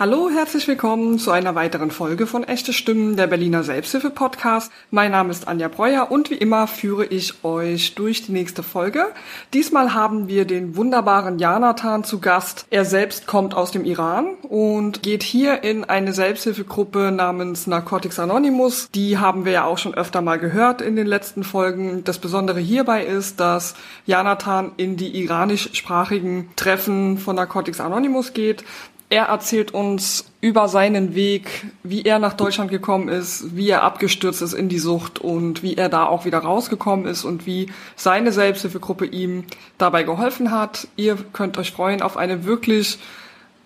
Hallo, herzlich willkommen zu einer weiteren Folge von Echte Stimmen, der Berliner Selbsthilfe-Podcast. Mein Name ist Anja Breuer und wie immer führe ich euch durch die nächste Folge. Diesmal haben wir den wunderbaren Janatan zu Gast. Er selbst kommt aus dem Iran und geht hier in eine Selbsthilfegruppe namens Narcotics Anonymous. Die haben wir ja auch schon öfter mal gehört in den letzten Folgen. Das Besondere hierbei ist, dass Janatan in die iranischsprachigen Treffen von Narcotics Anonymous geht. Er erzählt uns über seinen Weg, wie er nach Deutschland gekommen ist, wie er abgestürzt ist in die Sucht und wie er da auch wieder rausgekommen ist und wie seine Selbsthilfegruppe ihm dabei geholfen hat. Ihr könnt euch freuen auf eine wirklich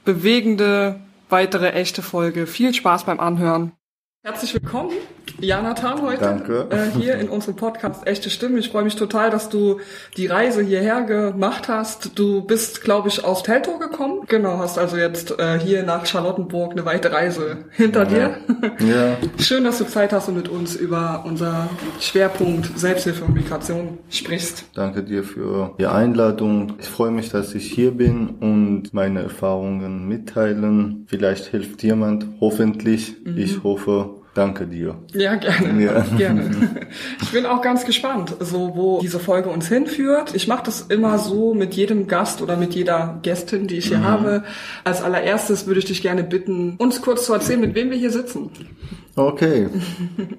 bewegende weitere echte Folge. Viel Spaß beim Anhören. Herzlich willkommen, Janathan, heute Danke. Äh, hier in unserem Podcast Echte Stimme. Ich freue mich total, dass du die Reise hierher gemacht hast. Du bist, glaube ich, aus Teltow gekommen. Genau, hast also jetzt äh, hier nach Charlottenburg eine weite Reise hinter Ja. dir. Ja, Schön, dass du Zeit hast und mit uns über unser Schwerpunkt Selbsthilfe und Migration sprichst. danke dir für die Einladung. Ich freue mich, dass ich hier bin und meine Erfahrungen mitteilen. Vielleicht hilft jemand, hoffentlich. Ich hoffe. Danke dir. Ja, gerne. Ja. gerne. Ich bin auch ganz gespannt, so wo diese Folge uns hinführt. Ich mache das immer so mit jedem Gast oder mit jeder Gästin, die ich hier habe. Als allererstes würde ich dich gerne bitten, uns kurz zu erzählen, mit wem wir hier sitzen. Okay.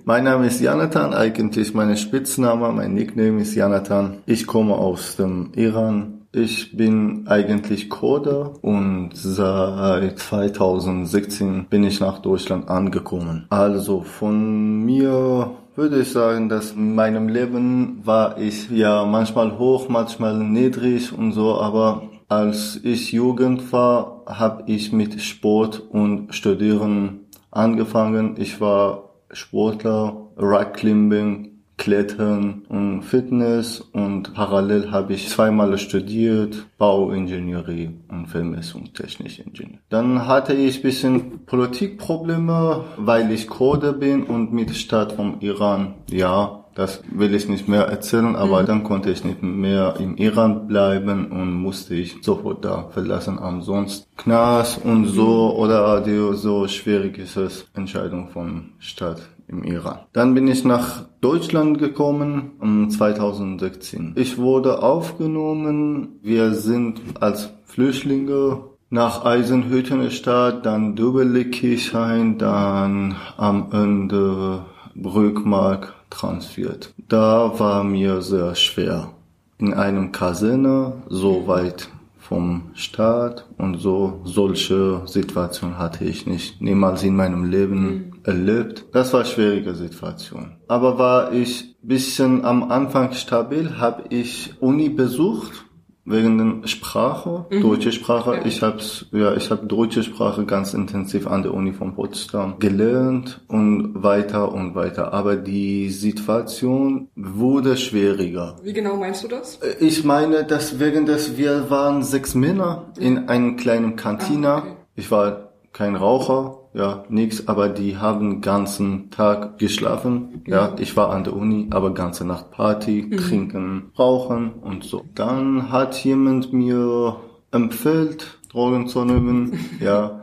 Mein Name ist Janatan, eigentlich mein Spitzname, mein Nickname ist Janatan. Ich komme aus dem Iran. Ich bin eigentlich Kurder und seit 2016 bin ich nach Deutschland angekommen. Also von mir würde ich sagen, dass in meinem Leben war ich ja manchmal hoch, manchmal niedrig und so, aber als ich Jugend war, habe ich mit Sport und Studieren angefangen. Ich war Sportler, Rockclimbing, Klettern und Fitness und parallel habe ich zweimal studiert, Bauingenieurie und Vermessungstechnische Ingenieur. Dann hatte ich bisschen Politikprobleme, weil ich Kurde bin und mit Staat vom Iran, ja, das will ich nicht mehr erzählen, aber dann konnte ich nicht mehr im Iran bleiben und musste ich sofort da verlassen. Ansonsten Knast und so oder die so schwierig ist es Entscheidung vom Staat im Iran. Dann bin ich nach Deutschland gekommen um 2016. Ich wurde aufgenommen. Wir sind als Flüchtlinge nach Eisenhüttenstadt, dann Dubbelikirchhain, dann am Ende Brückmark transferiert. Da war mir sehr schwer. In einem Kaserne, so weit vom Staat und so solche Situation hatte ich nicht niemals in meinem Leben erlebt. Das war schwierige Situation. Aber war ich bisschen am Anfang stabil, habe ich Uni besucht wegen der Sprache, deutsche Sprache. Ich habe ja, ich habe deutsche Sprache ganz intensiv an der Uni von Potsdam gelernt und weiter und weiter. Aber die Situation wurde schwieriger. Wie genau meinst du das? Ich meine, dass wegen des wir waren sechs Männer in einem kleinen Kantina. Ah, okay. Ich war kein Raucher, ja, nix, aber die haben ganzen Tag geschlafen. Ja, ich war an der Uni, aber ganze Nacht Party, trinken, rauchen und so. Dann hat jemand mir empfiehlt, Drogen zu nehmen. ja,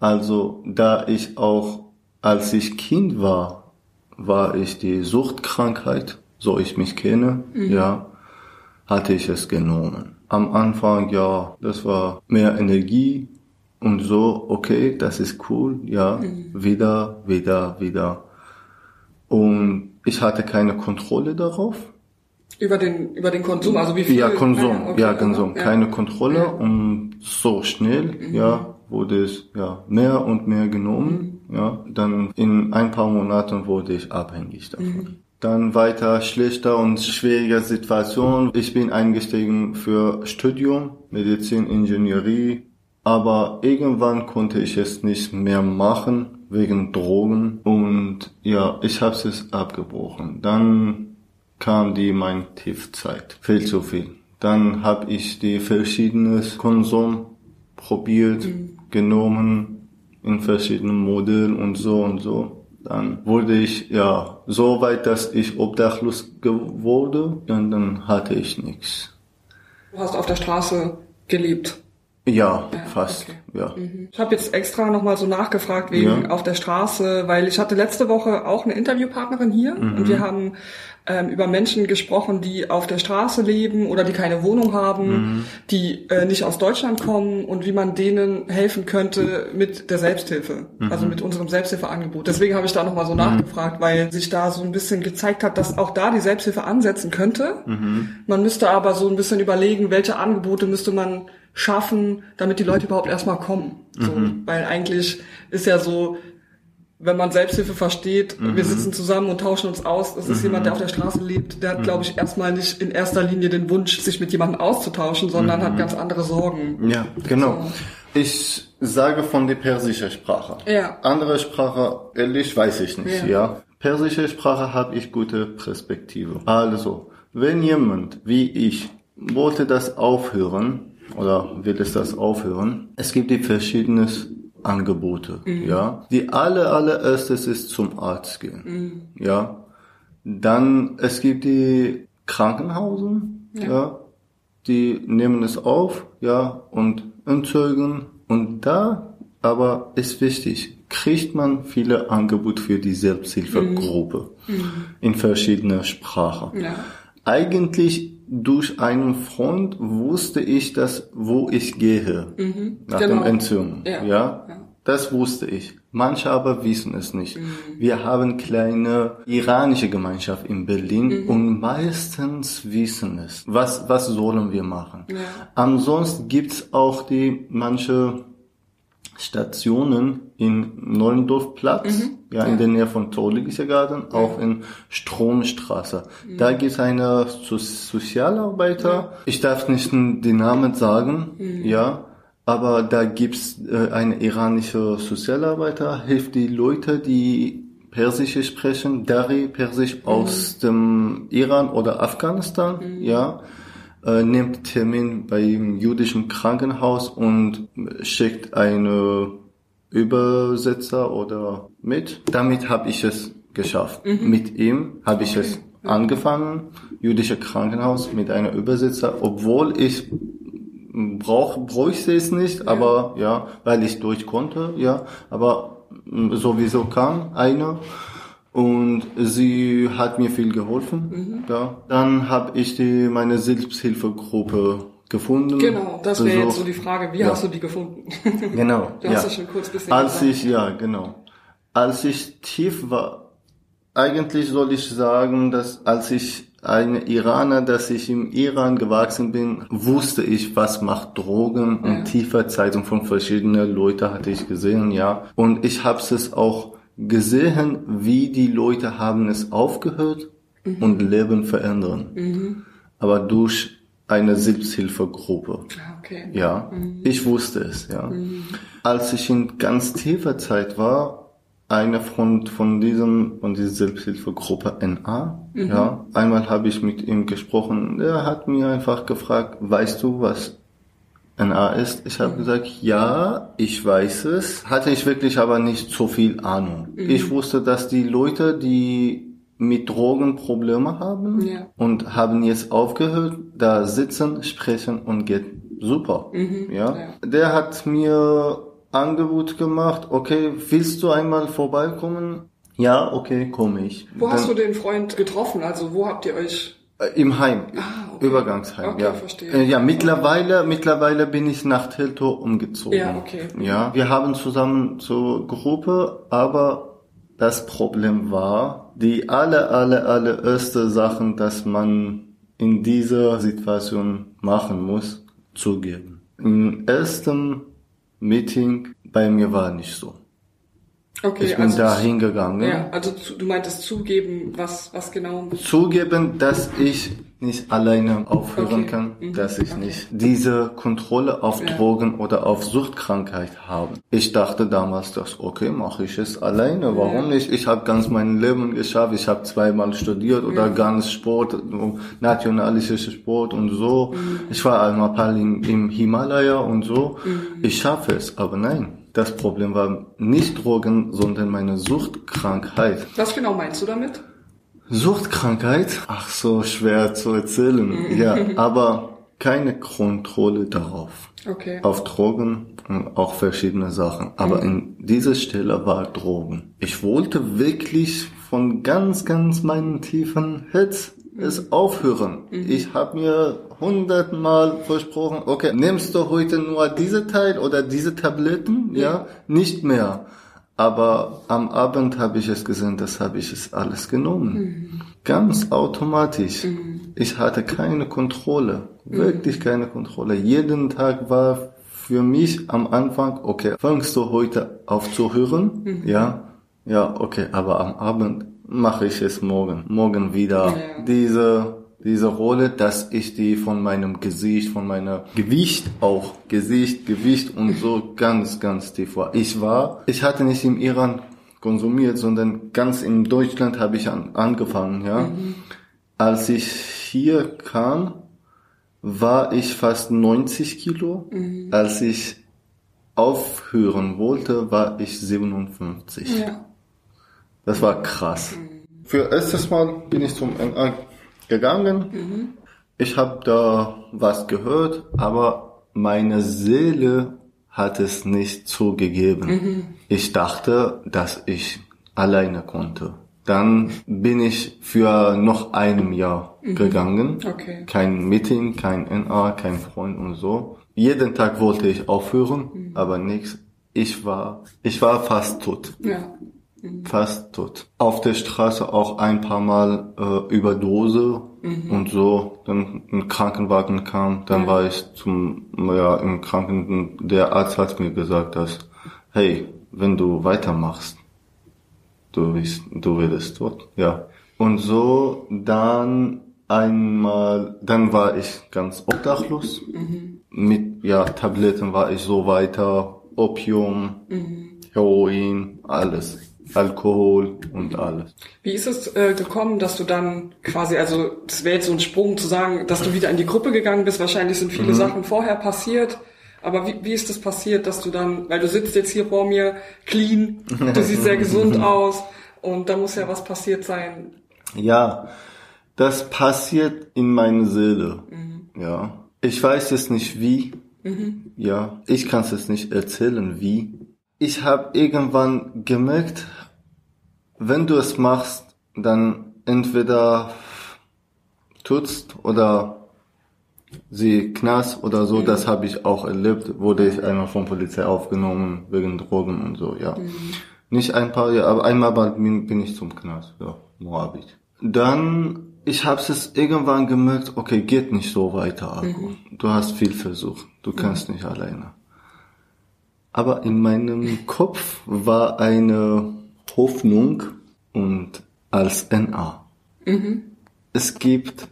also da ich auch, als ich Kind war, war ich die Suchtkrankheit, so ich mich kenne, ja, hatte ich es genommen. Am Anfang, ja, das war mehr Energie und so, okay, das ist cool, ja, wieder, wieder, wieder. Und ich hatte keine Kontrolle darauf. Über den, über den Konsum, also wie viel? Ja, Konsum, Ah, okay. ja, Konsum, Ja. keine Kontrolle Ja. und so schnell, Mhm. ja, wurde es ja mehr und mehr genommen, Mhm. ja, dann in ein paar Monaten wurde ich abhängig davon. Mhm. Dann weiter schlechter und schwieriger Situation. Ich bin eingestiegen für Studium, Medizin, Ingenieurie, aber irgendwann konnte ich es nicht mehr machen wegen Drogen und ja, ich habe es abgebrochen. Dann kam die mein Tiefzeit, viel zu viel. Dann habe ich die verschiedenen Konsum probiert, genommen in verschiedenen Modellen und so und so. Dann wurde ich ja so weit, dass ich obdachlos geworden und dann hatte ich nichts. Du hast auf der Straße gelebt. Ja, fast. okay. Ja. Ich habe jetzt extra nochmal so nachgefragt wegen Ja. auf der Straße, weil ich hatte letzte Woche auch eine Interviewpartnerin hier Mhm. und wir haben ähm, über Menschen gesprochen, die auf der Straße leben oder die keine Wohnung haben, Mhm. die äh, nicht aus Deutschland kommen und wie man denen helfen könnte mit der Selbsthilfe, Mhm. also mit unserem Selbsthilfeangebot. Deswegen habe ich da nochmal so nachgefragt, weil sich da so ein bisschen gezeigt hat, dass auch da die Selbsthilfe ansetzen könnte. Mhm. Man müsste aber so ein bisschen überlegen, welche Angebote müsste man schaffen, damit die Leute überhaupt erstmal kommen. So, Mhm. Weil eigentlich ist ja so, wenn man Selbsthilfe versteht, Mhm. wir sitzen zusammen und tauschen uns aus, es ist jemand, der auf der Straße lebt, der hat, glaube ich, erstmal nicht in erster Linie den Wunsch, sich mit jemandem auszutauschen, sondern Mhm. hat ganz andere Sorgen. Ja, genau. Ich sage von der persischen Sprache. Ja. Andere Sprache, ehrlich, weiß ich nicht, Ja. ja. Persische Sprache habe ich gute Perspektive. Also, wenn jemand wie ich wollte das aufhören oder will es das aufhören, es gibt die verschiedenen Angebote, ja. Die aller, allererstes ist zum Arzt gehen, ja. Dann, es gibt die Krankenhausen, ja. Die nehmen es auf, ja, und entzeugen. Und da, aber ist wichtig, kriegt man viele Angebote für die Selbsthilfegruppe in verschiedenen Sprachen. Ja. Eigentlich durch einen Freund wusste ich das, wo ich gehe nach Genau. dem Entzündung. Ja. Ja. Das wusste ich. Manche aber wissen es nicht. Wir haben kleine iranische Gemeinschaft in Berlin und meistens wissen es. Was, was sollen wir machen? Ja. Ansonsten gibt's auch die manche Stationen in Neulendorfplatz, ja, in der Nähe von Zoologischer Garten, auch in Stromstraße. Da gibt's eine so Sozialarbeiter, ich darf nicht den Namen sagen, ja, aber da gibt's äh, eine iranische Sozialarbeiter, hilft die Leute, die Persisch sprechen, Dari Persisch aus dem Iran oder Afghanistan, ja, äh, nimmt Termin beim jüdischen Krankenhaus und schickt eine Übersetzer oder mit. Damit habe ich es geschafft. Mit ihm habe ich es angefangen, jüdische Krankenhaus mit einer Übersetzer, obwohl ich brauch, bräuchte es nicht, aber ja, weil ich durch konnte, ja, aber mm, sowieso kam eine und sie hat mir viel geholfen, ja. Dann habe ich die meine Selbsthilfegruppe gefunden. Genau, das wäre jetzt so die Frage, wie Ja. hast du die gefunden? Genau. Du ja. hast es schon kurz bisschen Als gesagt. ich, ja, genau. Als ich tief war, eigentlich soll ich sagen, dass als ich ein Iraner, dass ich im Iran gewachsen bin, wusste ich, was macht Drogen und tiefer Zeitung von verschiedenen Leuten hatte ich gesehen, ja. Und ich habe es auch gesehen, wie die Leute haben es aufgehört und Leben verändern. Aber durch eine Selbsthilfegruppe. Ah, okay. Ja, ich wusste es, ja. Als ich in ganz tiefer Zeit war, eine von, von diesem, von dieser Selbsthilfegruppe NA, ja, einmal habe ich mit ihm gesprochen, er hat mir einfach gefragt, weißt du, was NA ist? Ich habe gesagt, ja, ich weiß es, hatte ich wirklich aber nicht so viel Ahnung. Ich wusste, dass die Leute, die mit Drogen Probleme haben Ja. und haben jetzt aufgehört, da sitzen, sprechen und geht super. Ja? ja. Der hat mir Angebot gemacht, okay, willst du einmal vorbeikommen? Ja, okay, komme ich. Wo hast du Dann- den Freund getroffen? Also wo habt ihr euch... äh, Im Heim. Ah, okay. Übergangsheim, Okay, ja. verstehe. Äh, Ja, mittlerweile, mittlerweile bin ich nach Teltow umgezogen. Ja, okay. Ja, wir haben zusammen zur Gruppe, aber das Problem war, die alle, alle, alle erste Sachen, dass man in dieser Situation machen muss, zugeben. Im ersten Meeting bei mir war nicht so. Okay, Ich bin also, da hingegangen. Ja, also zu, du meintest zugeben, was, was genau... zugeben, dass ich nicht alleine aufhören Okay. kann, Mhm. dass ich Okay. nicht diese Kontrolle auf Ja. Drogen oder auf Suchtkrankheit habe. Ich dachte damals, dass okay, mache ich es alleine. Warum Ja. nicht? Ich habe ganz mein Leben geschafft. Ich habe zweimal studiert oder Ja. ganz Sport, nationalischer Sport und so. Mhm. Ich war einmal im Himalaya und so. Mhm. Ich schaffe es, aber nein. Das Problem war nicht Drogen, sondern meine Suchtkrankheit. Was genau meinst du damit? Suchtkrankheit? Ach so, schwer zu erzählen. Ja, aber keine Kontrolle darauf. Okay. Auf Drogen und auch verschiedene Sachen. Aber in dieser Stelle war Drogen. Ich wollte wirklich von ganz, ganz meinen tiefen Herz es aufhören. Ich habe mir hundertmal versprochen, okay, nimmst du heute nur diese Teil oder diese Tabletten? Ja, nicht mehr. Aber am Abend habe ich es gesehen, das habe ich es alles genommen. Ganz automatisch. Ich hatte keine Kontrolle, wirklich keine Kontrolle. Jeden Tag war für mich am Anfang, okay, fängst du heute auf zu hören? Ja, ja, okay, aber am Abend mache ich es morgen. Morgen wieder Ja. diese diese Rolle, dass ich die von meinem Gesicht, von meiner Gewicht auch, Gesicht, Gewicht und so ganz, ganz tief war. Ich war, ich hatte nicht im Iran konsumiert, sondern ganz in Deutschland habe ich an, angefangen, ja. Als ich hier kam, war ich fast 90 Kilo. Als ich aufhören wollte, war ich 57. Ja. Das war krass. Für erstes Mal bin ich zum NA gegangen. Ich habe da was gehört, aber meine Seele hat es nicht zugegeben. Ich dachte, dass ich alleine konnte. Dann bin ich für noch einem Jahr gegangen. Okay. Kein Meeting, kein NA, kein Freund und so. Jeden Tag wollte ich aufhören, aber nichts. Ich war, ich war fast tot Ja. Fast tot. Auf der Straße auch ein paar Mal äh, Überdose und so. Dann ein Krankenwagen kam, dann war ich zum ja im Kranken. Der Arzt hat mir gesagt, dass hey, wenn du weitermachst, du bist du wirst tot. Ja. Und so dann einmal, dann war ich ganz obdachlos. Mit ja Tabletten war ich so weiter, Opium, Heroin, alles. Alkohol und alles. Wie ist es äh, gekommen, dass du dann quasi, also das wäre jetzt so ein Sprung zu sagen, dass du wieder in die Gruppe gegangen bist. Wahrscheinlich sind viele Sachen vorher passiert. Aber wie, wie ist es das passiert, dass du dann, weil du sitzt jetzt hier vor mir, clean, du siehst sehr gesund aus und da muss ja was passiert sein. Ja, das passiert in meiner Seele. Ja. Ich weiß es nicht wie. Ja. Ich kann es nicht erzählen wie. Ich habe irgendwann gemerkt, wenn du es machst, dann entweder tutst oder sie knast oder so. Das habe ich auch erlebt. Wurde ich einmal von Polizei aufgenommen wegen Drogen und so. Ja. Nicht ein paar Jahre, aber einmal bin, bin ich zum Knast. Ja, Moabit. Dann, ich habe es irgendwann gemerkt, okay, geht nicht so weiter, Alko. Du hast viel versucht. Du kannst nicht alleine. Aber in meinem Kopf war eine Hoffnung und als NA. Es gibt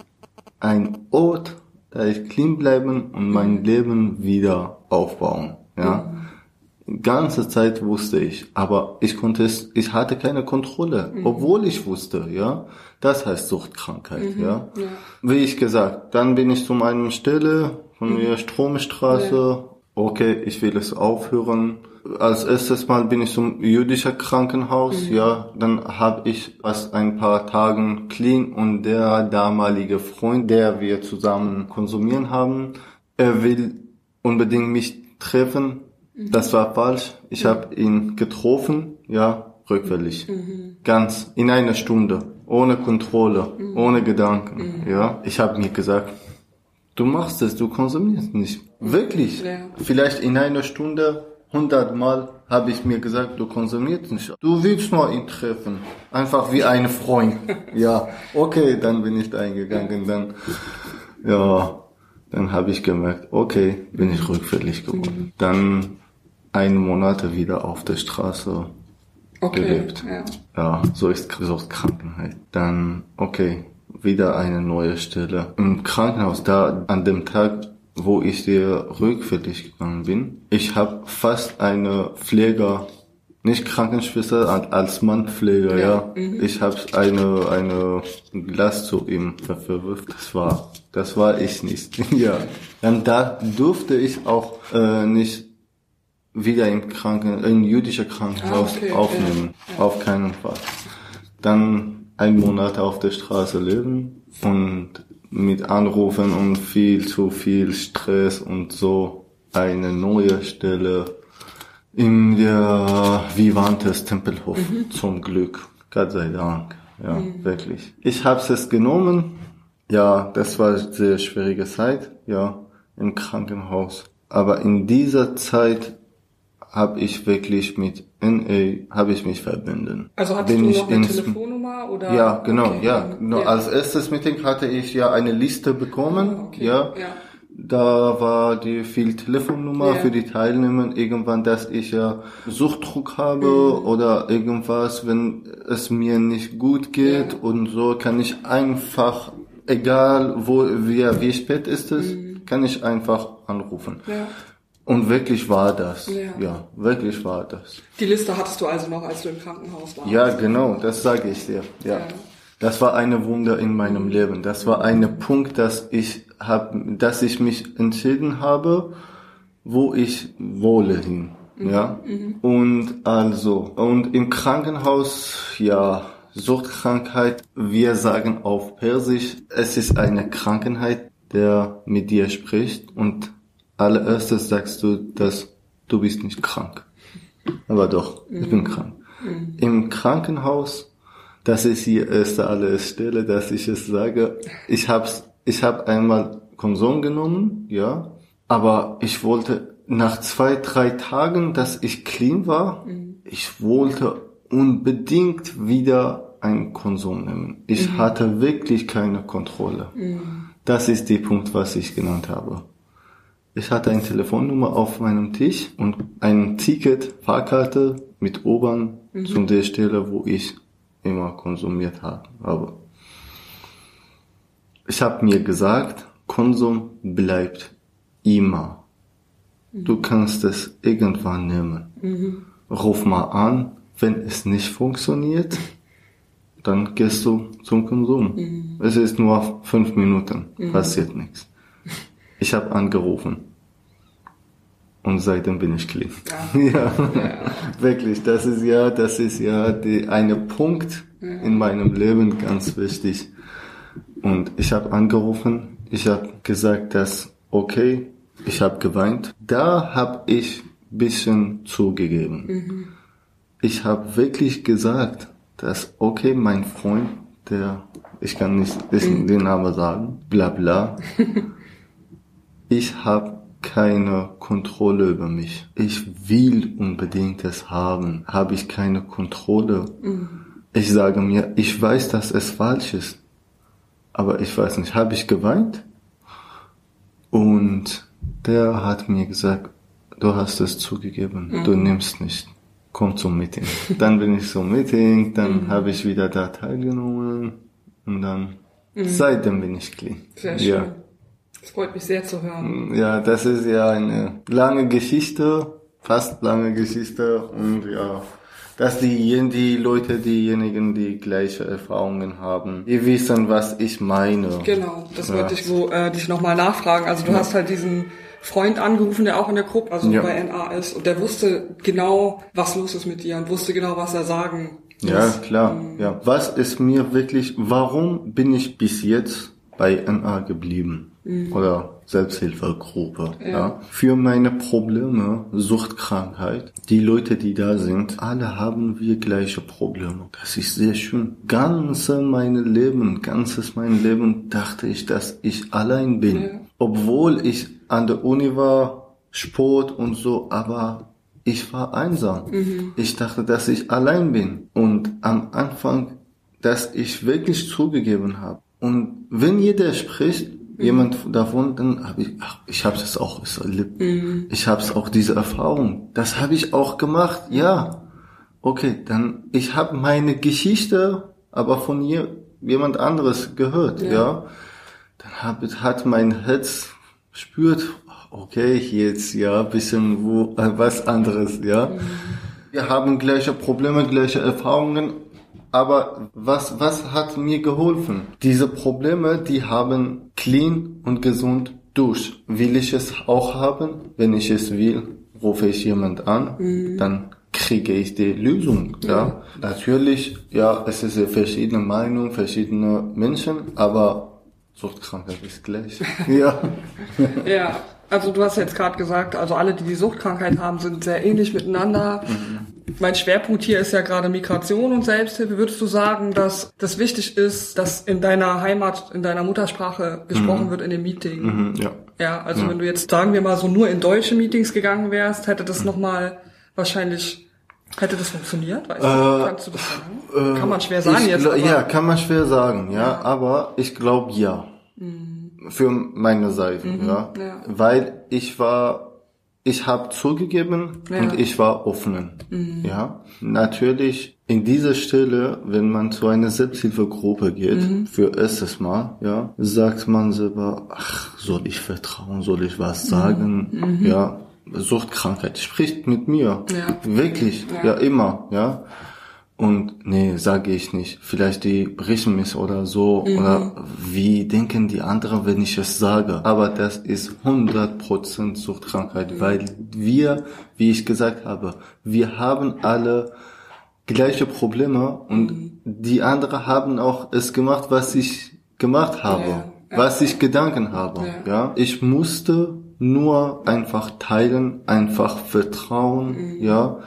ein Ort, da ich clean bleiben und mein Leben wieder aufbauen. Ja. Ganze Zeit wusste ich, aber ich konnte es, ich hatte keine Kontrolle, obwohl ich wusste, ja. Das heißt Suchtkrankheit, ja. Wie ich gesagt, dann bin ich zu meiner Stelle von der Stromstraße. Okay, ich will es aufhören. Als erstes Mal bin ich zum jüdischen Krankenhaus, ja. Dann habe ich erst ein paar Tagen clean und der damalige Freund, der wir zusammen konsumieren haben, er will unbedingt mich treffen. Das war falsch. Ich habe ihn getroffen, ja, rückwärtig. Ganz in einer Stunde, ohne Kontrolle, ohne Gedanken, ja. Ich habe mir gesagt, du machst es, du konsumierst nicht. Wirklich. Ja. Vielleicht in einer Stunde, hundertmal habe ich mir gesagt, du konsumierst nicht. Du willst nur ihn treffen. Einfach wie ein Freund. ja, okay, dann bin ich eingegangen, dann, ja, dann habe ich gemerkt, okay, bin ich rückfällig geworden. Dann einen Monat wieder auf der Straße Okay. gelebt. Ja. Ja, so ist Suchtkrankheit. Dann, okay, wieder eine neue Stelle. Im Krankenhaus, da an dem Tag, wo ich dir rückfällig gegangen bin, ich habe fast eine Pfleger, nicht Krankenschwester, als- als Mann Pfleger, ja. Ich habe eine, eine Glas zu ihm verwirft. Das war, das war ich nicht. ja. Dann da durfte ich auch äh, nicht wieder im Kranken, in jüdischer Krankenhaus Ah, okay, aufnehmen. Auf keinen Fall. Dann ein Monat auf der Straße leben und mit Anrufen und viel zu viel Stress und so eine neue Stelle in der Vivantes Tempelhof. Mhm. Zum Glück. Gott sei Dank. Ja, mhm. wirklich. Ich habe es genommen. Ja, das war eine sehr schwierige Zeit. Ja, im Krankenhaus. Aber in dieser Zeit habe ich wirklich mit NA habe ich mich verbunden. Also hattest Bin du noch eine Telefonnummer oder? Ja, genau, okay. ja. Genau. Ja. Als erstes Meeting hatte ich ja eine Liste bekommen, ah, okay. ja. ja. Da war die viel Telefonnummer ja. für die Teilnehmer. Irgendwann, dass ich ja Suchtdruck habe mhm. oder irgendwas, wenn es mir nicht gut geht und so, kann ich einfach, egal wo, wie, wie spät ist es, mhm. kann ich einfach anrufen. Ja. Und wirklich war das. Ja. ja, wirklich war das. Die Liste hattest du also noch, als du im Krankenhaus warst? Ja, genau, das sage ich dir. Ja. ja. Das war eine Wunder in meinem Leben. Das war ein Punkt, dass ich hab, dass ich mich entschieden habe, wo ich wohle hin. Mhm. Ja. Mhm. Und also, und im Krankenhaus, ja, Suchtkrankheit, wir sagen auf Persisch, es ist eine Krankheit, der mit dir spricht und allererstes sagst du, dass du bist nicht krank. Aber doch, ich bin mhm. krank. Mhm. Im Krankenhaus, das ist die erste allererste Stelle, dass ich es sage. Ich hab's, ich hab einmal Konsum genommen, ja, aber ich wollte nach zwei, drei Tagen, dass ich clean war, mhm. ich wollte unbedingt wieder einen Konsum nehmen. Ich mhm. hatte wirklich keine Kontrolle. Mhm. Das ist der Punkt, was ich genannt habe. Ich hatte eine Telefonnummer auf meinem Tisch und ein Ticket, Fahrkarte mit Obern mhm. zu der Stelle, wo ich immer konsumiert habe. Ich habe mir gesagt, Konsum bleibt immer. Mhm. Du kannst es irgendwann nehmen. Mhm. Ruf mal an, wenn es nicht funktioniert, dann gehst du zum Konsum. Mhm. Es ist nur fünf Minuten, mhm. passiert nichts. Ich habe angerufen. Und seitdem bin ich clean. Ja. ja. ja. Wirklich, das ist ja, das ist ja die, eine Punkt ja. in meinem Leben ganz wichtig. Und ich habe angerufen, ich habe gesagt, dass okay, ich habe geweint. Da habe ich bisschen zugegeben. Mhm. Ich habe wirklich gesagt, dass okay, mein Freund, der ich kann nicht mhm. den Namen sagen, bla bla. ich habe keine Kontrolle über mich. Ich will unbedingt es haben. Habe ich keine Kontrolle. Mhm. Ich sage mir, ich weiß, dass es falsch ist. Aber ich weiß nicht, habe ich geweint? Und der hat mir gesagt, du hast es zugegeben, mhm. du nimmst nicht. Komm zum Meeting. Dann bin ich zum Meeting, dann mhm. habe ich wieder da teilgenommen und dann mhm. seitdem bin ich clean. Sehr schön. Ja. Das freut mich sehr zu hören. Ja, das ist ja eine lange Geschichte, fast lange Geschichte und ja, dass die, die Leute, diejenigen, die gleiche Erfahrungen haben, die wissen, was ich meine. Genau, das ja. wollte ich so äh, dich nochmal nachfragen. Also du ja. hast halt diesen Freund angerufen, der auch in der Gruppe, also ja. bei NA ist, und der wusste genau, was los ist mit dir und wusste genau, was er sagen muss. Ja, klar. Ähm, ja. Was ist mir wirklich, warum bin ich bis jetzt bei NA geblieben? Mhm. Oder Selbsthilfegruppe. Ja. ja. Für meine Probleme, Suchtkrankheit, die Leute, die da sind, alle haben wir gleiche Probleme. Das ist sehr schön. Ganze mein Leben, ganzes mein Leben dachte ich, dass ich allein bin. Ja. Obwohl ich an der Uni war, Sport und so, aber ich war einsam. Mhm. Ich dachte, dass ich allein bin. Und am Anfang, dass ich wirklich zugegeben habe, und wenn jeder spricht, mhm. jemand davon, dann habe ich, ach, ich habe es auch erlebt. Mhm. Ich habe es auch diese Erfahrung. Das habe ich auch gemacht. Ja, okay, dann ich habe meine Geschichte, aber von hier jemand anderes gehört. Ja, ja. dann hab, hat mein Herz spürt, okay, jetzt ja, bisschen wo äh, was anderes. Ja, mhm. wir haben gleiche Probleme, gleiche Erfahrungen aber was, was hat mir geholfen? Diese Probleme, die haben clean und gesund durch. Will ich es auch haben? Wenn ich es will, rufe ich jemand an, mhm. dann kriege ich die Lösung. Ja. ja. Natürlich, ja, es ist verschiedene Meinungen, verschiedene Menschen, aber Suchtkrankheit ist gleich. ja. ja, also du hast jetzt gerade gesagt, also alle, die die Suchtkrankheit haben, sind sehr ähnlich miteinander. Mhm. Mein Schwerpunkt hier ist ja gerade Migration und Selbsthilfe. Würdest du sagen, dass das wichtig ist, dass in deiner Heimat, in deiner Muttersprache gesprochen mhm. wird in dem Meeting? Mhm, ja. Ja, also ja. wenn du jetzt, sagen wir mal, so nur in deutsche Meetings gegangen wärst, hätte das mhm. nochmal wahrscheinlich Hätte das funktioniert? Weißt äh, Kannst du das sagen? Äh, kann man schwer sagen jetzt. Ja, kann man schwer sagen, ja. ja. Aber ich glaube ja. Mhm. Für meine Seite, mhm, ja. ja. Weil ich war, ich habe zugegeben ja. und ich war offen. Mhm. Ja. Natürlich in dieser Stelle, wenn man zu einer Selbsthilfegruppe geht, mhm. für erstes Mal, ja, sagt man selber, ach, soll ich vertrauen, soll ich was sagen, mhm. ja Suchtkrankheit spricht mit mir. Ja. Wirklich, ja. ja, immer, ja. Und nee, sage ich nicht. Vielleicht die brechen mich oder so. Mhm. Oder wie denken die anderen, wenn ich es sage. Aber das ist 100% Suchtkrankheit, mhm. weil wir, wie ich gesagt habe, wir haben alle gleiche Probleme und mhm. die anderen haben auch es gemacht, was ich gemacht habe, ja. was ich Gedanken habe. Ja, ich musste nur einfach teilen, einfach vertrauen, mhm. ja.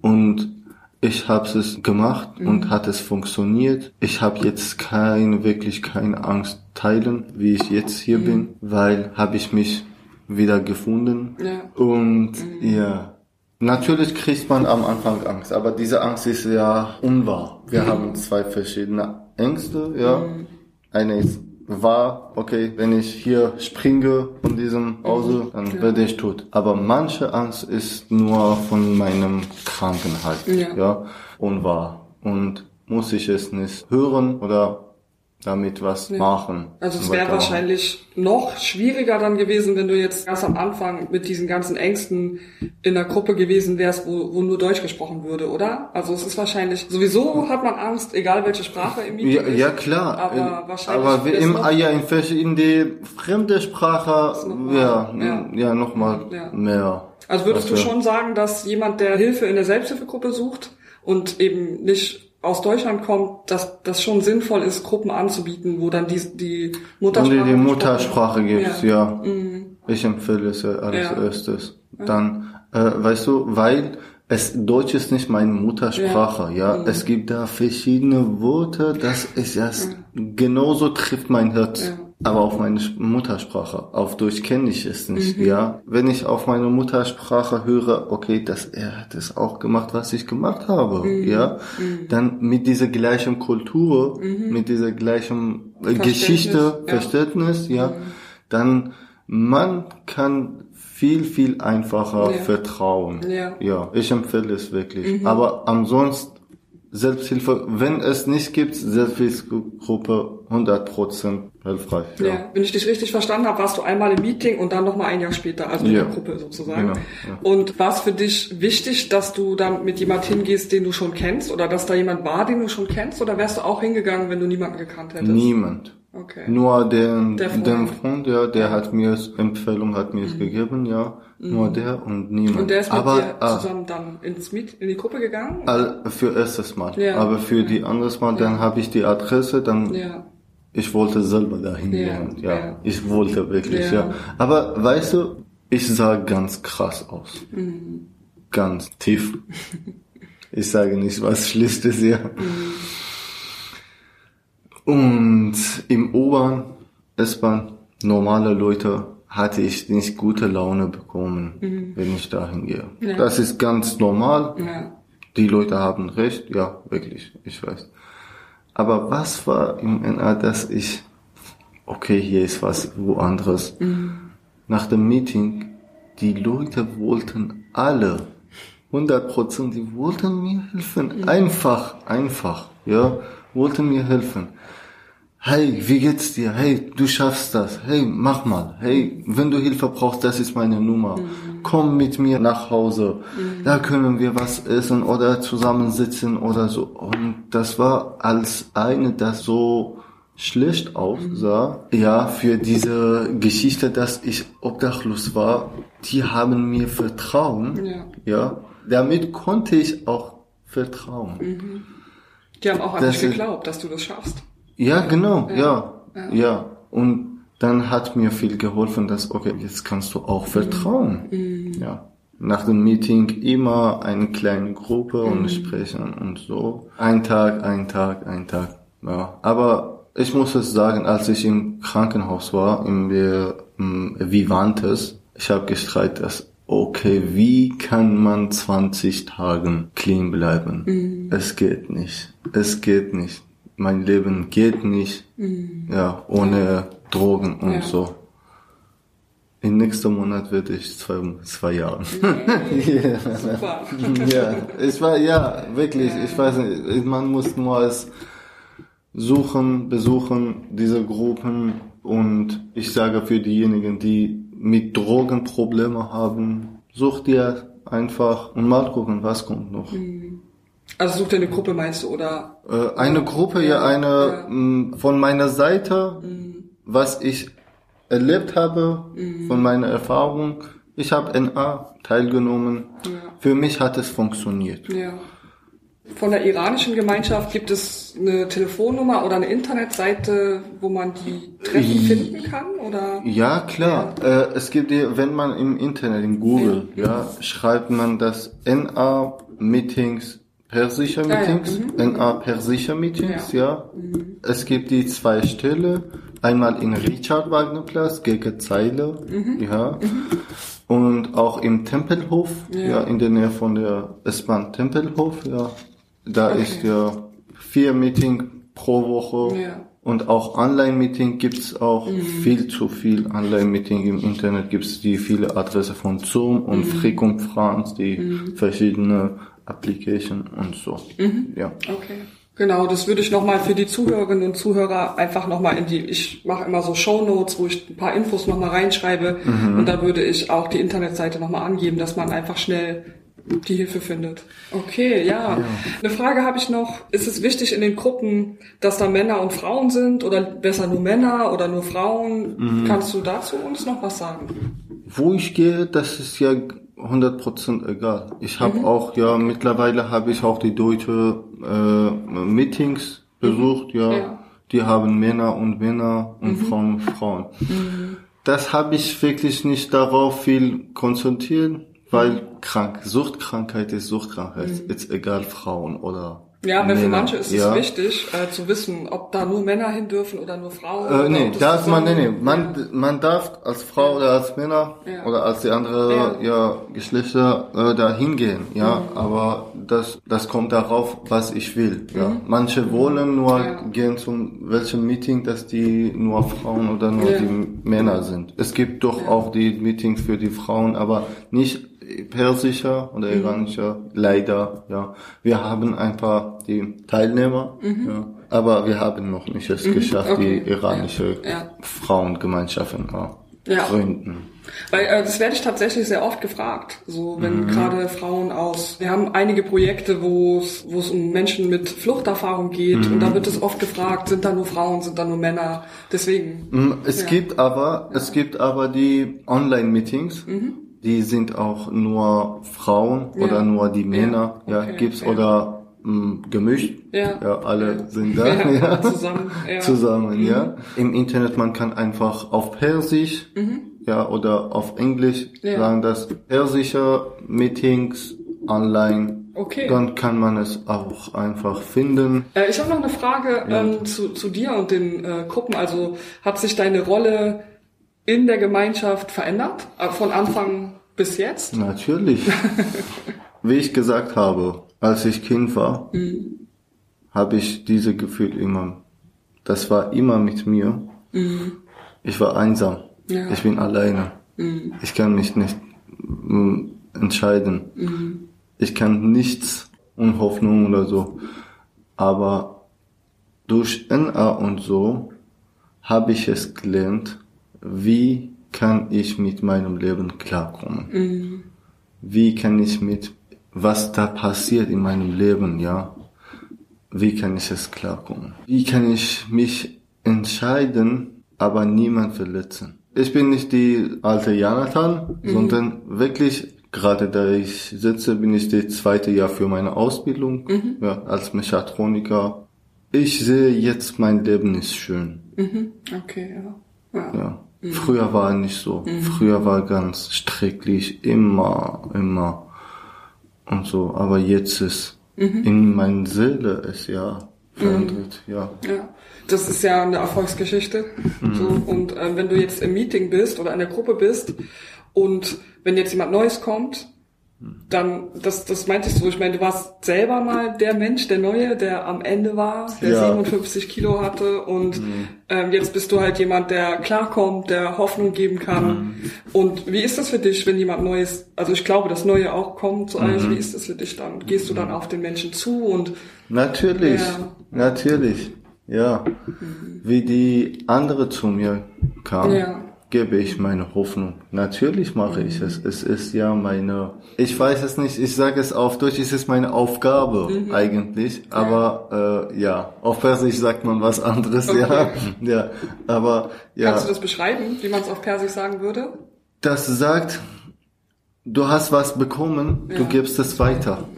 Und ich habe es gemacht mhm. und hat es funktioniert. Ich habe jetzt keine wirklich keine Angst teilen, wie ich jetzt hier mhm. bin, weil habe ich mich wieder gefunden ja. und mhm. ja. Natürlich kriegt man am Anfang Angst, aber diese Angst ist ja unwahr. Wir mhm. haben zwei verschiedene Ängste, ja. Mhm. Eine ist war, okay, wenn ich hier springe von diesem Hause, dann werde ich tot. Aber manche Angst ist nur von meinem Krankenheit, ja, ja und war. Und muss ich es nicht hören oder damit was ja. machen. Also es wäre wahrscheinlich noch schwieriger dann gewesen, wenn du jetzt ganz am Anfang mit diesen ganzen Ängsten in der Gruppe gewesen wärst, wo, wo nur Deutsch gesprochen würde, oder? Also es ist wahrscheinlich, sowieso hat man Angst, egal welche Sprache im Meeting ja, ist. Ja, klar. Aber wahrscheinlich. Aber im, noch, ja, in, in die fremde Sprache, ja, ja, ja, nochmal ja. mehr. Also würdest du schon sagen, dass jemand, der Hilfe in der Selbsthilfegruppe sucht und eben nicht aus Deutschland kommt, dass das schon sinnvoll ist, Gruppen anzubieten, wo dann die, die Muttersprache, Und die, die Muttersprache gibt, ja. ja. Mhm. Ich empfehle es als ja. erstes. Dann, äh, weißt du, weil es Deutsch ist nicht meine Muttersprache, ja. ja. Mhm. Es gibt da verschiedene Worte, das ist erst genauso trifft mein Herz. Aber auf meine Muttersprache. Auf Deutsch kenne ich es nicht, mhm. ja. Wenn ich auf meine Muttersprache höre, okay, dass er hat es auch gemacht, was ich gemacht habe, mhm. ja, mhm. dann mit dieser gleichen Kultur, mhm. mit dieser gleichen äh, Geschichte, ja. Verständnis, ja, mhm. dann man kann viel, viel einfacher ja. vertrauen. Ja. ja, ich empfehle es wirklich. Mhm. Aber ansonsten Selbsthilfe, wenn es nicht gibt, Selbsthilfegruppe 100% hilfreich. Ja. ja. wenn ich dich richtig verstanden habe, warst du einmal im Meeting und dann nochmal ein Jahr später, also in ja. der Gruppe sozusagen. Genau, ja. Und war es für dich wichtig, dass du dann mit jemand hingehst, den du schon kennst oder dass da jemand war, den du schon kennst oder wärst du auch hingegangen, wenn du niemanden gekannt hättest? Niemand. Okay. Nur den, der Freund. den Freund, ja, der hat mir Empfehlung hat mir mhm. gegeben, ja. Mhm. Nur der und niemand. Und der ist mit aber, dir ah. zusammen dann ins Meet, in die Gruppe gegangen? All, für erstes Mal. Ja. Aber für die anderes Mal, dann habe ich die Adresse, dann ja. Ich wollte selber dahin ja. gehen. Ja. ja. Ich wollte wirklich, ja. ja. Aber weißt du, ich sah ganz krass aus. Mhm. Ganz tief. ich sage nicht was Schlichtes, ja. Mhm. Und im U-Bahn, S-Bahn, normale Leute hatte ich nicht gute Laune bekommen, mhm. wenn ich dahin gehe. Das ist ganz normal. Die Leute haben recht, ja, wirklich, ich weiß. Aber was war im NA, dass ich, okay, hier ist was woanders. Mhm. Nach dem Meeting, die Leute wollten alle, 100 Prozent, die wollten mir helfen. Mhm. Einfach, einfach, ja, wollten mir helfen hey, wie geht's dir? Hey, du schaffst das. Hey, mach mal. Hey, wenn du Hilfe brauchst, das ist meine Nummer. Mhm. Komm mit mir nach Hause. Mhm. Da können wir was essen oder zusammensitzen oder so. Und das war als eine, das so schlecht aussah. Mhm. Ja, für diese Geschichte, dass ich obdachlos war, die haben mir vertrauen. Ja. ja. Damit konnte ich auch vertrauen. Mhm. Die haben auch an dich geglaubt, dass du das schaffst. Ja, genau, ja, ja, ja. Und dann hat mir viel geholfen, dass, okay, jetzt kannst du auch vertrauen. Mhm. Ja. Nach dem Meeting immer eine kleine Gruppe und sprechen und so. Ein Tag, ein Tag, ein Tag. Ja. Aber ich muss es sagen, als ich im Krankenhaus war, im äh, im Vivantes, ich habe gestreitet, dass okay, wie kann man 20 Tagen clean bleiben? Es geht nicht. Es geht nicht. Mein Leben geht nicht. Ja, ohne Drogen und Ja. so. Im nächsten Monat werde ich zwei, zwei Jahre. Ja. Super. ja, ich war, ja, wirklich, ich weiß nicht, man muss nur es suchen, besuchen, diese Gruppen und ich sage für diejenigen, die mit Drogen Probleme haben, such dir einfach und mal gucken, was kommt noch. Also such dir eine Gruppe, meinst du, oder? Äh, eine Gruppe, ja, eine Ja. von meiner Seite, was ich erlebt habe, von meiner Erfahrung. Ich habe NA teilgenommen. Ja. Für mich hat es funktioniert. Ja. Von der iranischen Gemeinschaft gibt es eine Telefonnummer oder eine Internetseite, wo man die Treffen finden kann, oder? Ja, klar. Äh, es gibt ja, wenn man im Internet, in Google, ja, schreibt man das NA Meetings, persische Ah, ja, Meetings, NA persische Meetings, ja. Mhm. Es gibt die zwei Stelle, einmal in Richard Wagner Platz, gegen Zeile, Mhm. ja. Und auch im Tempelhof, Ja. ja, in der Nähe von der S-Bahn Tempelhof, ja. Da Okay. ist ja vier Meeting pro Woche. Ja. Und auch Online-Meeting gibt's auch viel zu viel Online-Meeting im Internet gibt's die viele Adresse von Zoom und Frick und Franz, die verschiedene Application und so. Ja. Okay. Genau, das würde ich nochmal für die Zuhörerinnen und Zuhörer einfach nochmal in die, ich mache immer so Shownotes, wo ich ein paar Infos nochmal reinschreibe und da würde ich auch die Internetseite nochmal angeben, dass man einfach schnell die Hilfe findet. Okay, ja. Eine Frage habe ich noch. Ist es wichtig in den Gruppen, dass da Männer und Frauen sind oder besser nur Männer oder nur Frauen? Kannst du dazu uns noch was sagen? Wo ich gehe, das ist ja 100% egal. Ich habe auch, ja, mittlerweile habe ich auch die deutsche äh, Meetings besucht, ja. Ja. Die haben Männer und Männer und Frauen und Frauen. Das habe ich wirklich nicht darauf viel konzentriert, weil krank, Suchtkrankheit ist Suchtkrankheit. Ist egal Frauen oder Ja, weil für Männer, manche ist es ja. wichtig äh, zu wissen, ob da nur Männer hin dürfen oder nur Frauen. Äh, nee, das darf man, nee, nee. Man, man darf als Frau oder als Männer Ja. oder als die andere ja. Geschlechter äh, da hingehen, ja. Mhm. Aber das, das kommt darauf, was ich will, ja. Manche wollen nur Mhm. Ja. gehen zum welchem Meeting, dass die nur Frauen oder nur Ja. die Männer sind. Es gibt doch auch die Meetings für die Frauen, aber nicht persischer oder Mhm. iranischer, leider, ja. Wir haben ein paar die Teilnehmer, ja, aber wir haben noch nicht es geschafft, Mhm. okay. die iranische Ja. Ja. Frauengemeinschaften ja, Ja. gründen. Weil äh, das werde ich tatsächlich sehr oft gefragt. So, Mhm. wenn gerade Frauen aus. Wir haben einige Projekte, wo es wo es um Menschen mit Fluchterfahrung geht und Mhm. da wird es oft gefragt, sind da nur Frauen, sind da nur Männer. Deswegen. Mm, Es Ja. gibt aber, es gibt aber die Online-Meetings, Mhm. Die sind auch nur Frauen Ja. oder nur die Männer, ja, okay, gibt's ja. oder mm, gemischt, Ja. ja, alle Ja. sind da, Ja, ja, zusammen, ja. Mhm. zusammen, ja. Im Internet man kann einfach auf Persisch, ja, oder auf Englisch Mhm. Ja. sagen das persische Meetings online. Okay. Dann kann man es auch einfach finden. Äh, ich habe noch eine Frage ähm, zu, zu dir und den äh, Gruppen. Also hat sich deine Rolle in der Gemeinschaft verändert? Äh, von Anfang bis jetzt? Natürlich. Wie ich gesagt habe, als ich Kind war, habe ich diese Gefühl immer, das war immer mit mir. Ich war einsam. Ja. Ich bin alleine. Ich kann mich nicht mm, entscheiden. Ich kann nichts und Hoffnung oder so. Aber durch NA und so habe ich es gelernt, wie kann ich mit meinem Leben klarkommen. Wie kann ich mit, was da passiert in meinem Leben, ja, wie kann ich es klarkommen? Wie kann ich mich entscheiden, aber niemand verletzen? Ich bin nicht die alte Jonathan, sondern wirklich, gerade da ich sitze, bin ich das zweite Jahr für meine Ausbildung, ja, als Mechatroniker. Ich sehe jetzt, mein Leben ist schön. Mhm. Okay, ja. ja. Ja. Früher war nicht so. Früher war ganz schrecklich, immer, immer und so. Aber jetzt ist in meiner Seele ist ja verändert, ja. Ja, das ist ja eine Erfolgsgeschichte. So, und äh, wenn du jetzt im Meeting bist oder in der Gruppe bist und wenn jetzt jemand Neues kommt, dann, das, das meintest du, ich meine, du warst selber mal der Mensch, der Neue, der am Ende war, der Ja. 57 Kilo hatte und ähm, jetzt bist du halt jemand, der klarkommt, der Hoffnung geben kann. Und wie ist das für dich, wenn jemand Neues, also ich glaube, das Neue auch kommt zu euch, wie ist das für dich dann? Gehst du dann auf den Menschen zu und Natürlich, Ja. natürlich, ja. Wie die andere zu mir kam, Ja. Gebe ich meine Hoffnung. Natürlich mache ich es. Es ist ja meine, ich weiß es nicht, ich sage es auf Deutsch, es ist meine Aufgabe eigentlich, aber äh, ja, auf Persisch sagt man was anderes, ja. Ja, aber ja. kannst du das beschreiben, wie man es auf Persisch sagen würde? Das sagt, du hast was bekommen, du gibst es weiter.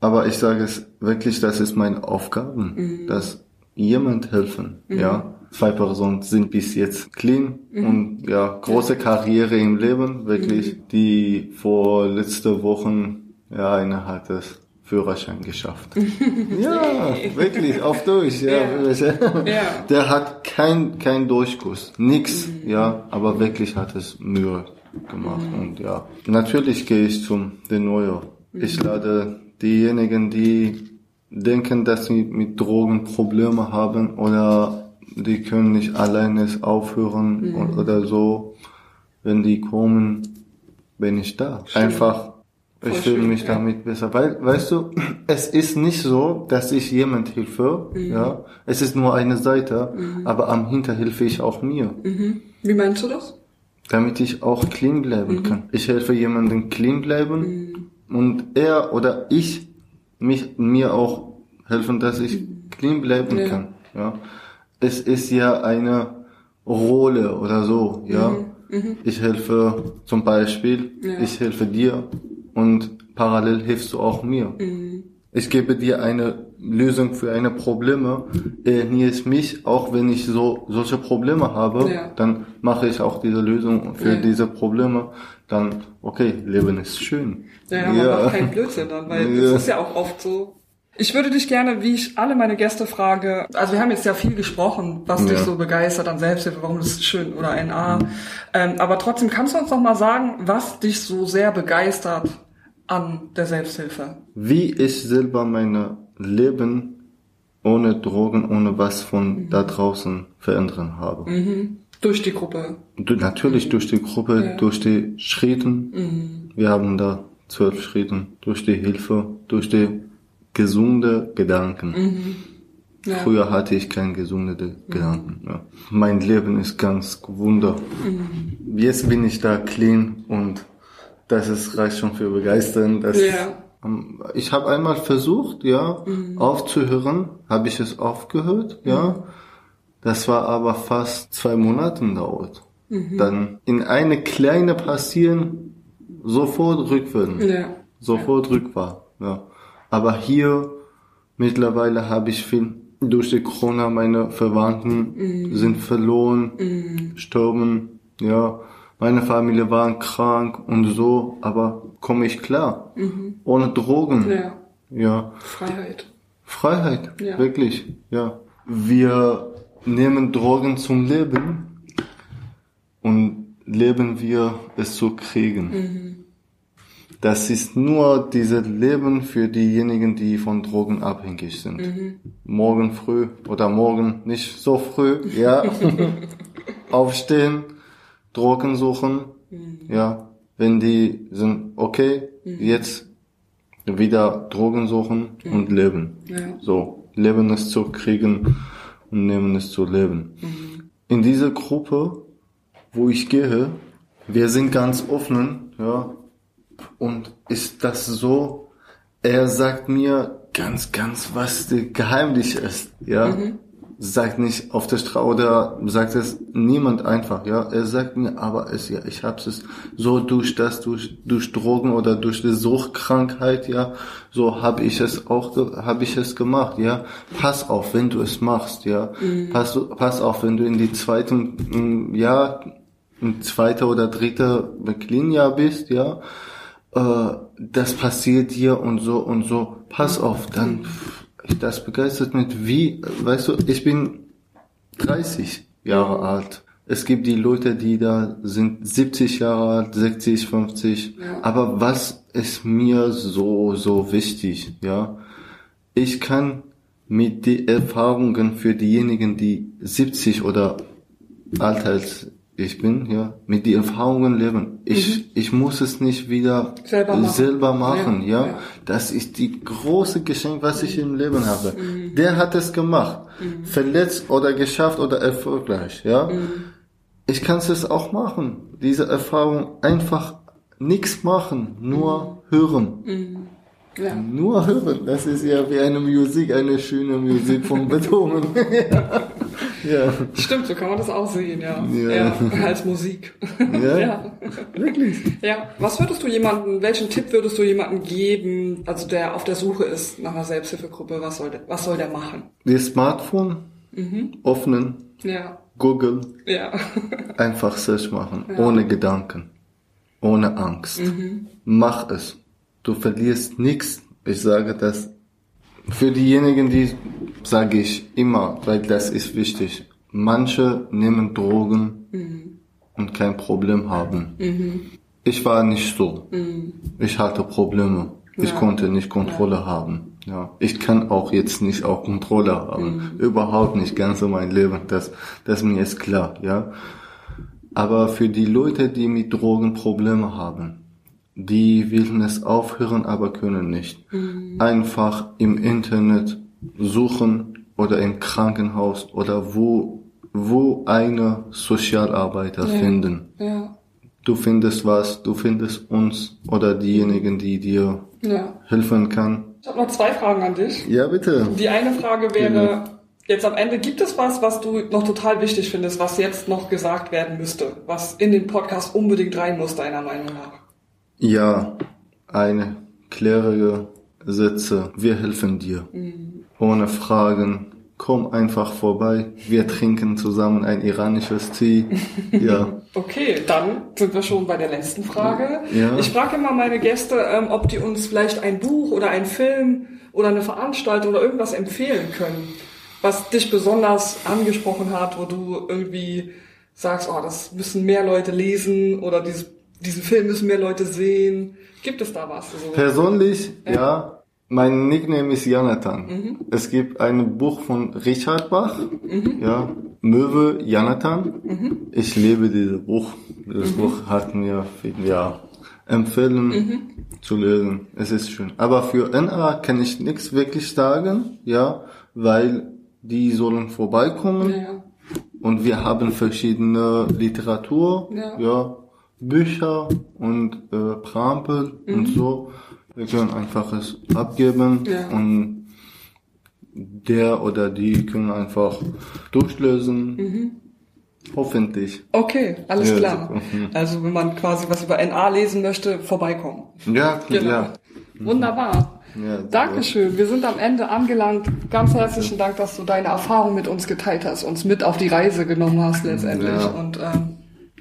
Aber ich sage es wirklich, das ist meine Aufgabe, dass jemand helfen, ja. Zwei Personen sind bis jetzt clean und ja, große Karriere im Leben, wirklich, die vor letzte Wochen, ja, eine hat es Führerschein geschafft. ja, wirklich, auf durch, ja. Ja. Der hat kein, kein Durchguss, nix, ja, aber wirklich hat es Mühe gemacht und ja. Natürlich gehe ich zum den Neuer. Ich lade diejenigen, die denken, dass sie mit Drogen Probleme haben oder die können nicht alleine es aufhören o- oder so. Wenn die kommen, bin ich da. Einfach, ich fühle schön, mich ja. damit besser. Weil, weißt du, es ist nicht so, dass ich jemand helfe, ja. Es ist nur eine Seite, aber am Hinter helfe ich auch mir, Wie meinst du das? damit ich auch clean bleiben kann. Ich helfe jemandem clean bleiben und er oder ich mich, mir auch helfen, dass ich clean bleiben Ja. kann, ja. Es ist ja eine Rolle oder so, ja. Ich helfe zum Beispiel, Ja. ich helfe dir und parallel hilfst du auch mir. Ich gebe dir eine Lösung für eine Probleme, ernährst mich, auch wenn ich so solche Probleme habe, Ja. dann mache ich auch diese Lösung für Ja. diese Probleme. Dann, okay, Leben ist schön. Ja, man macht keinen Blödsinn dann, weil Ja. das ist ja auch oft so. Ich würde dich gerne, wie ich alle meine Gäste frage, also wir haben jetzt ja viel gesprochen, was dich Ja. so begeistert an Selbsthilfe, warum das ist schön oder NA. Ähm, aber trotzdem kannst du uns noch mal sagen, was dich so sehr begeistert an der Selbsthilfe? Wie ich selber meine Leben ohne Drogen, ohne was von da draußen verändern habe. Durch die Gruppe. Du, natürlich durch die Gruppe, Ja. durch die Schritten. Wir haben da zwölf Schritten. Durch die Hilfe, durch die gesunde Gedanken. Ja. Früher hatte ich keine gesunde Gedanken. Ja. Mein Leben ist ganz wunder. Jetzt bin ich da clean und das ist reicht schon für begeistern. Ja. ähm, Ich habe einmal versucht, ja, aufzuhören, habe ich es aufgehört, ja. Das war aber fast zwei Monaten dauert. Dann in eine kleine passieren, sofort rückwärts, Ja. sofort rückwärts, ja. Aber hier mittlerweile habe ich viel durch die Corona meine Verwandten sind verloren, sterben, ja. Meine Familie waren krank und so, aber komme ich klar. Ohne Drogen. Ja. Ja. Freiheit. Freiheit. Ja. Wirklich. Ja. Wir nehmen Drogen zum Leben und leben wir es zu kriegen. Das ist nur dieses Leben für diejenigen, die von Drogen abhängig sind. Morgen früh oder morgen nicht so früh, ja. Aufstehen, Drogen suchen, ja. Wenn die sind, okay, jetzt wieder Drogen suchen und leben. Ja. So, Leben ist zu kriegen und nehmen es zu leben. In dieser Gruppe, wo ich gehe, wir sind ganz offen, ja, und ist das so, er sagt mir ganz, ganz, was der Geheimnis ist, ja. sagt nicht auf der Straße oder sagt es niemand einfach, ja. Er sagt mir, aber es ja, ich hab's es so durch das, durch durch Drogen oder durch die Suchtkrankheit, ja, so habe ich es auch, habe ich es gemacht, ja. Pass auf, wenn du es machst, ja. Mhm. Pass, pass auf, wenn du in die zweiten, mm, ja, in zweiter oder dritter Clean-Jahr bist, ja. Äh, das passiert dir und so und so. Pass auf, dann das begeistert mich wie, weißt du, ich bin 30 Jahre alt. Es gibt die Leute, die da sind 70 Jahre alt, 60, 50. Ja. Aber was ist mir so, so wichtig, ja? Ich kann mit den Erfahrungen für diejenigen, die 70 oder alt als ich bin, ja, mit den Erfahrungen leben. Ich, mhm. ich muss es nicht wieder selber machen, selber machen ja. ja. Das ist die große Geschenk, was ich im Leben habe. Mhm. Der hat es gemacht. Mhm. Verletzt oder geschafft oder erfolgreich, ja. Mhm. Ich kann es auch machen. Diese Erfahrung einfach nichts machen, nur mhm. hören. Mhm. Ja. Nur hören, das ist ja wie eine Musik, eine schöne Musik von Beethoven. ja. ja. Stimmt, so kann man das auch sehen, ja. Ja, ja als Musik. Ja, ja, wirklich. Ja, was würdest du jemanden, welchen Tipp würdest du jemanden geben, also der auf der Suche ist nach einer Selbsthilfegruppe, was soll der, was soll der machen? Die Smartphone mhm. öffnen, ja. Google, ja. einfach Search machen, ja. ohne Gedanken, ohne Angst. Mhm. Mach es du verlierst nichts. Ich sage das für diejenigen, die sage ich immer, weil das ist wichtig. Manche nehmen Drogen mhm. und kein Problem haben. Mhm. Ich war nicht so. Mhm. Ich hatte Probleme. Ich ja. konnte nicht Kontrolle ja. haben. Ja, ich kann auch jetzt nicht auch Kontrolle haben. Mhm. Überhaupt nicht, ganz so mein Leben. Das, das mir ist klar, ja. Aber für die Leute, die mit Drogen Probleme haben, die willen es aufhören, aber können nicht. Mhm. Einfach im Internet suchen oder im Krankenhaus oder wo, wo eine Sozialarbeiter ja. finden. Ja. Du findest was, du findest uns oder diejenigen, die dir ja. helfen kann. Ich habe noch zwei Fragen an dich. Ja, bitte. Die eine Frage wäre, genau. jetzt am Ende, gibt es was, was du noch total wichtig findest, was jetzt noch gesagt werden müsste, was in den Podcast unbedingt rein muss, deiner Meinung nach? Ja, eine klärige Sätze. Wir helfen dir. Mhm. Ohne Fragen. Komm einfach vorbei. Wir trinken zusammen ein iranisches Tee. Ja. okay, dann sind wir schon bei der letzten Frage. Ja. Ich frage immer meine Gäste, ähm, ob die uns vielleicht ein Buch oder ein Film oder eine Veranstaltung oder irgendwas empfehlen können, was dich besonders angesprochen hat, wo du irgendwie sagst, oh, das müssen mehr Leute lesen oder dieses diesen Film müssen mehr Leute sehen. Gibt es da was? So? Persönlich, ja. ja. Mein Nickname ist Jonathan. Mhm. Es gibt ein Buch von Richard Bach, mhm. ja, Möwe Jonathan. Mhm. Ich liebe dieses Buch. Das mhm. Buch hat mir ja, empfehlen mhm. zu lesen. Es ist schön. Aber für NA kann ich nichts wirklich sagen, ja, weil die sollen vorbeikommen. Ja. Und wir haben verschiedene Literatur, ja, ja Bücher und äh, Prampe mhm. und so. Wir können einfach es abgeben ja. und der oder die können einfach durchlösen. Mhm. Hoffentlich. Okay, alles ja, klar. Mhm. Also wenn man quasi was über NA lesen möchte, vorbeikommen. Ja, genau. ja. Wunderbar. Ja, Dankeschön. Wir sind am Ende angelangt. Ganz herzlichen Dank, dass du deine Erfahrung mit uns geteilt hast, uns mit auf die Reise genommen hast letztendlich. Ja. Und ähm,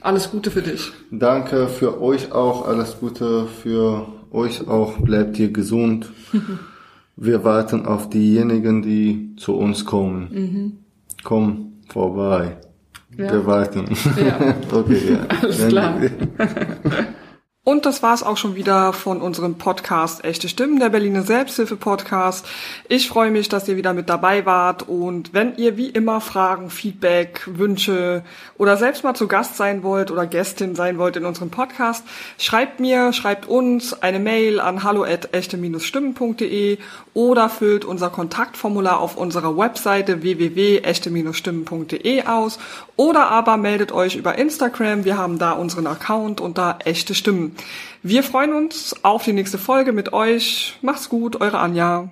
alles Gute für dich. Danke für euch auch. Alles Gute für euch auch. Bleibt ihr gesund. Wir warten auf diejenigen, die zu uns kommen. Mhm. Komm vorbei. Ja. Wir warten. Ja. okay, ja. Alles klar. Und das war's auch schon wieder von unserem Podcast Echte Stimmen, der Berliner Selbsthilfe Podcast. Ich freue mich, dass ihr wieder mit dabei wart und wenn ihr wie immer Fragen, Feedback, Wünsche oder selbst mal zu Gast sein wollt oder Gästin sein wollt in unserem Podcast, schreibt mir, schreibt uns eine Mail an hallo@echte-stimmen.de oder füllt unser Kontaktformular auf unserer Webseite www.echte-stimmen.de aus oder aber meldet euch über Instagram. Wir haben da unseren Account unter echte Stimmen. Wir freuen uns auf die nächste Folge mit euch. Macht's gut, eure Anja.